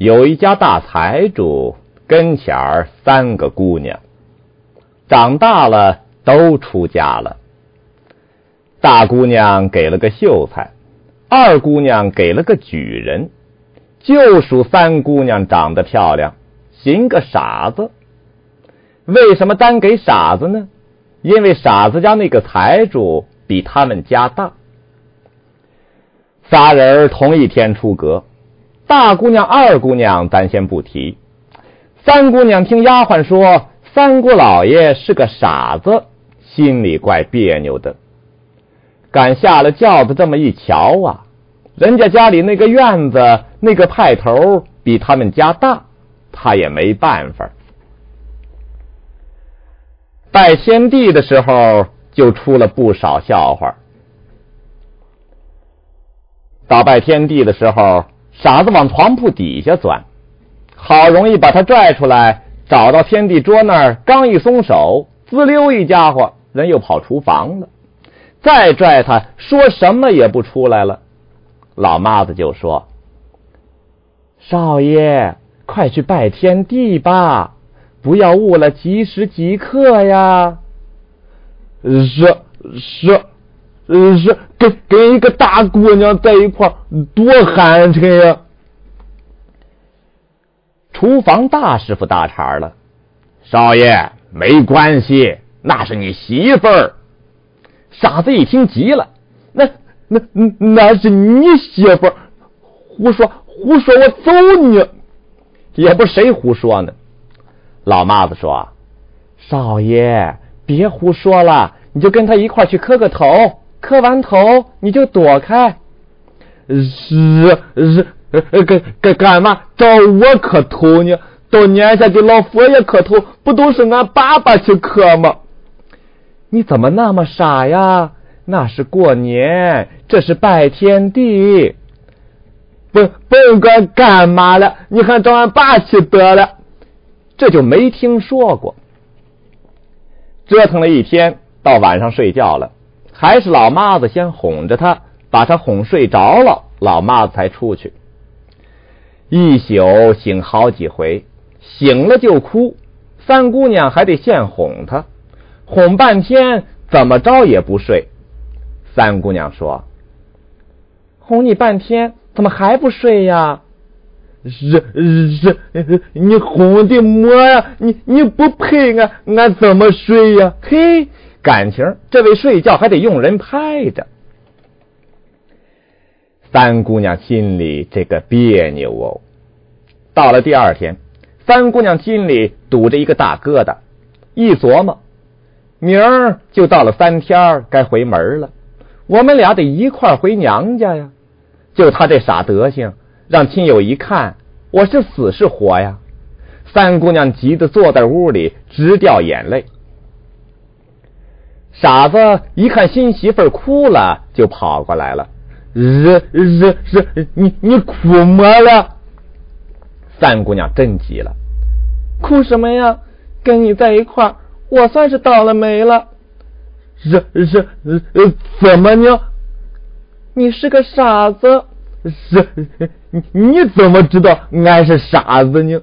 有一家大财主跟前儿三个姑娘，长大了都出家了。大姑娘给了个秀才，二姑娘给了个举人，就数三姑娘长得漂亮，寻个傻子。为什么单给傻子呢？因为傻子家那个财主比他们家大。仨人同一天出阁。大姑娘、二姑娘，咱先不提。三姑娘听丫鬟说三姑老爷是个傻子，心里怪别扭的。赶下了轿子，这么一瞧啊，人家家里那个院子那个派头比他们家大，他也没办法。拜天地的时候，就出了不少笑话。到拜天地的时候。傻子往床铺底下钻，好容易把他拽出来，找到天地桌那儿，刚一松手，滋溜一家伙，人又跑厨房了。再拽他，说什么也不出来了。老妈子就说：“少爷，快去拜天地吧，不要误了吉时吉刻呀。”是是。是跟跟一个大姑娘在一块多寒碜呀！厨房大师傅搭茬了：“少爷，没关系，那是你媳妇儿。”傻子一听急了：“那那那是你媳妇儿？胡说胡说！我揍你！也不谁胡说呢。”老妈子说：“少爷，别胡说了，你就跟他一块去磕个头。”磕完头你就躲开，是是，干干干嘛找我磕头呢？到年下给老佛爷磕头，不都是俺爸爸去磕吗？你怎么那么傻呀？那是过年，这是拜天地，不甭管干嘛了，你还找俺爸去得了？这就没听说过。折腾了一天，到晚上睡觉了。还是老妈子先哄着他，把他哄睡着了，老妈子才出去。一宿醒好几回，醒了就哭。三姑娘还得先哄他，哄半天怎么着也不睡。三姑娘说：“哄你半天，怎么还不睡呀？”“是是，你哄的么呀？你你不陪俺，俺怎么睡呀？”嘿。感情，这位睡觉还得用人拍着。三姑娘心里这个别扭哦。到了第二天，三姑娘心里堵着一个大疙瘩，一琢磨，明儿就到了三天该回门了，我们俩得一块回娘家呀。就他这傻德行，让亲友一看，我是死是活呀？三姑娘急得坐在屋里直掉眼泪。傻子一看新媳妇哭了，就跑过来了。是是是，你你哭么了？三姑娘真急了，哭什么呀？跟你在一块儿，我算是倒了霉了。是是呃，怎么呢？你是个傻子。是，你你怎么知道俺是傻子呢？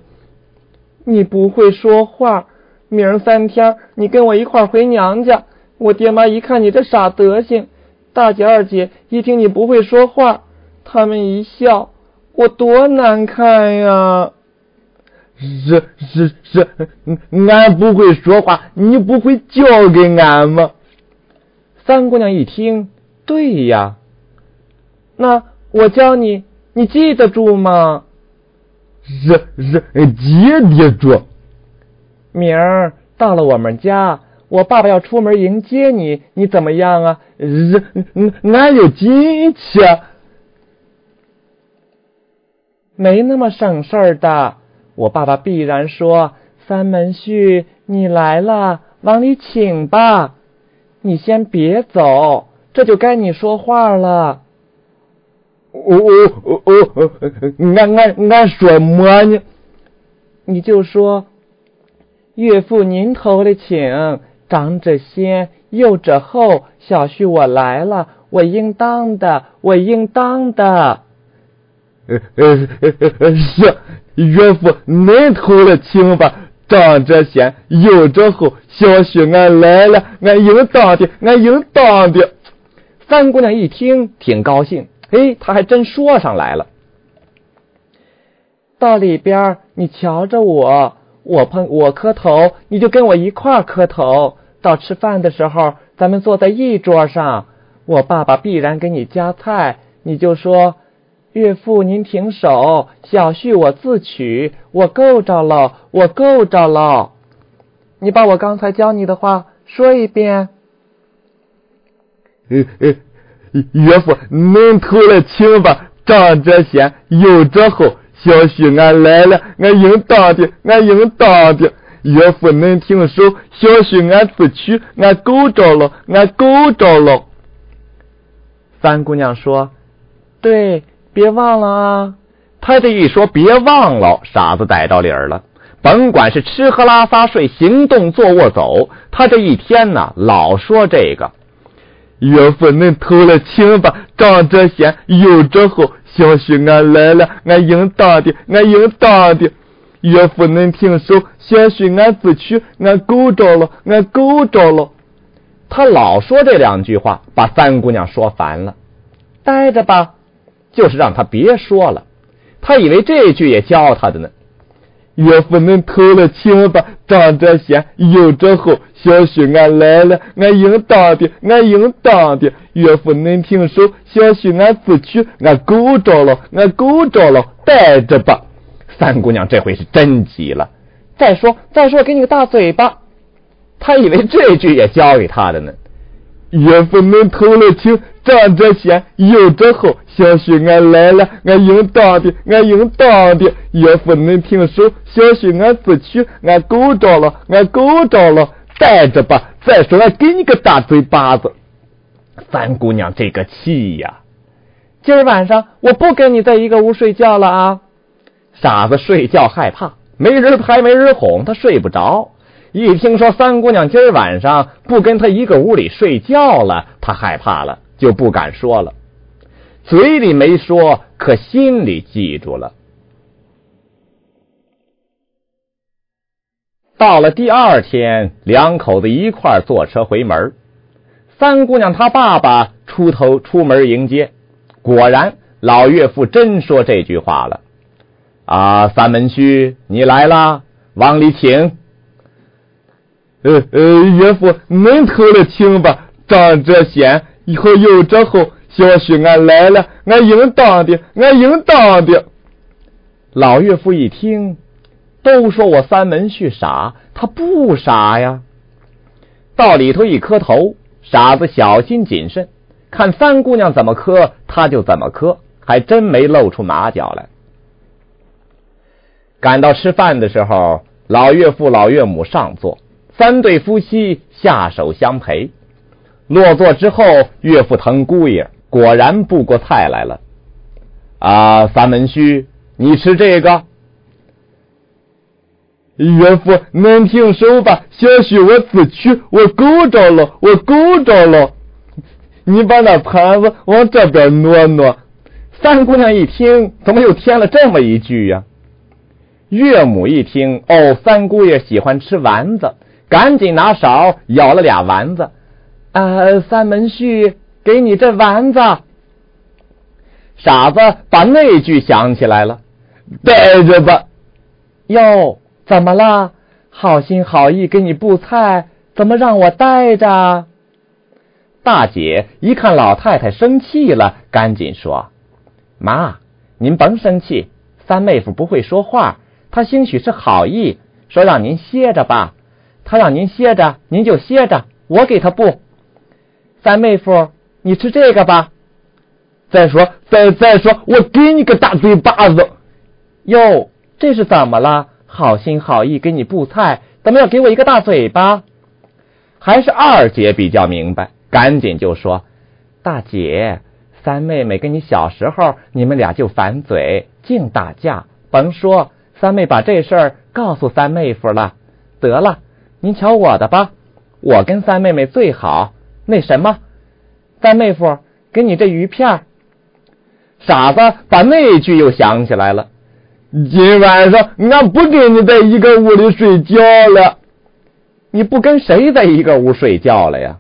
你不会说话。明儿三天，你跟我一块儿回娘家。我爹妈一看你这傻德行，大姐二姐一听你不会说话，他们一笑，我多难看呀！是是是，俺不会说话，你不会教给俺吗？三姑娘一听，对呀，那我教你，你记得住吗？是是，记得住。明儿到了我们家。我爸爸要出门迎接你，你怎么样啊？是，俺有进去，没那么省事儿的。我爸爸必然说：“三门婿，你来了，往里请吧。”你先别走，这就该你说话了。哦哦哦哦，俺俺俺说么呢？你就说，岳父您头里请。长者先，幼者后。小婿我来了，我应当的，我应当的。呃呃呃呃是，岳父，您偷了亲吧？长者先，幼者后，小婿俺来了，俺应当的，俺应当的。三姑娘一听，挺高兴，哎，她还真说上来了。到里边，你瞧着我，我碰我磕头，你就跟我一块磕头。到吃饭的时候，咱们坐在一桌上，我爸爸必然给你夹菜，你就说。岳父，您停手！小婿我自取，我够着了，我够着了。你把我刚才教你的话说一遍。岳父，恁头了请吧，长着先，有着后，小婿俺来了，俺应当的，俺应当的。岳父恁停手，小婿俺自取，俺够着了，俺够着了。三姑娘说：“对。”别忘了啊！他这一说别忘了，傻子逮着理儿了。甭管是吃喝拉撒睡、行动坐卧走，他这一天呢，老说这个。岳父恁偷了情吧，长着先，有着后，小婿俺来了，俺应当的，俺应当的。岳父恁停手，小婿俺自取，俺够着了，俺够着了。他老说这两句话，把三姑娘说烦了。待着吧。就是让他别说了，他以为这句也教他的呢。岳父恁偷了情吧，长着先，有着后，小婿俺来了，俺应当的，俺应当的。岳父恁停手，小婿俺自取，俺够着了，俺够着了，带着吧。三姑娘这回是真急了，再说再说，给你个大嘴巴。他以为这句也教给他的呢。岳父恁偷了情。长着先，有着后，小许俺来了，俺应当的，俺应当的。岳父恁停手，小许俺自取，俺够着了，俺够着了，带着吧。再说俺给你个大嘴巴子。三姑娘这个气呀！今儿晚上我不跟你在一个屋睡觉了啊！傻子睡觉害怕，没人拍没人哄，他睡不着。一听说三姑娘今儿晚上不跟他一个屋里睡觉了，他害怕了。就不敢说了，嘴里没说，可心里记住了。到了第二天，两口子一块坐车回门。三姑娘她爸爸出头出门迎接，果然老岳父真说这句话了：“啊，三门婿，你来了，往里请。”呃呃，岳父恁偷了亲吧，长着先。以后有着后，小婿俺来了，俺应当的，俺应当的。老岳父一听，都说我三门婿傻，他不傻呀。到里头一磕头，傻子小心谨慎，看三姑娘怎么磕，他就怎么磕，还真没露出马脚来。赶到吃饭的时候，老岳父、老岳母上座，三对夫妻下手相陪。落座之后，岳父疼姑爷果然不过菜来了。啊，三门须，你吃这个。岳父，您停手吧，小婿我自取，我够着了，我够着了。你把那盘子往这边挪挪。三姑娘一听，怎么又添了这么一句呀？岳母一听，哦，三姑爷喜欢吃丸子，赶紧拿勺舀了俩丸子。啊，三门婿，给你这丸子。傻子把那句想起来了，带着吧。哟，怎么了？好心好意给你布菜，怎么让我带着？大姐一看老太太生气了，赶紧说：“妈，您甭生气，三妹夫不会说话，他兴许是好意，说让您歇着吧。他让您歇着，您就歇着，我给他布。”三妹夫，你吃这个吧。再说，再再说，我给你个大嘴巴子。哟，这是怎么了？好心好意给你布菜，怎么要给我一个大嘴巴？还是二姐比较明白，赶紧就说：“大姐，三妹妹跟你小时候，你们俩就反嘴，净打架。甭说，三妹把这事儿告诉三妹夫了。得了，您瞧我的吧，我跟三妹妹最好。”那什么，三妹夫，给你这鱼片傻子把那句又想起来了。今晚上俺不跟你在一个屋里睡觉了。你不跟谁在一个屋睡觉了呀？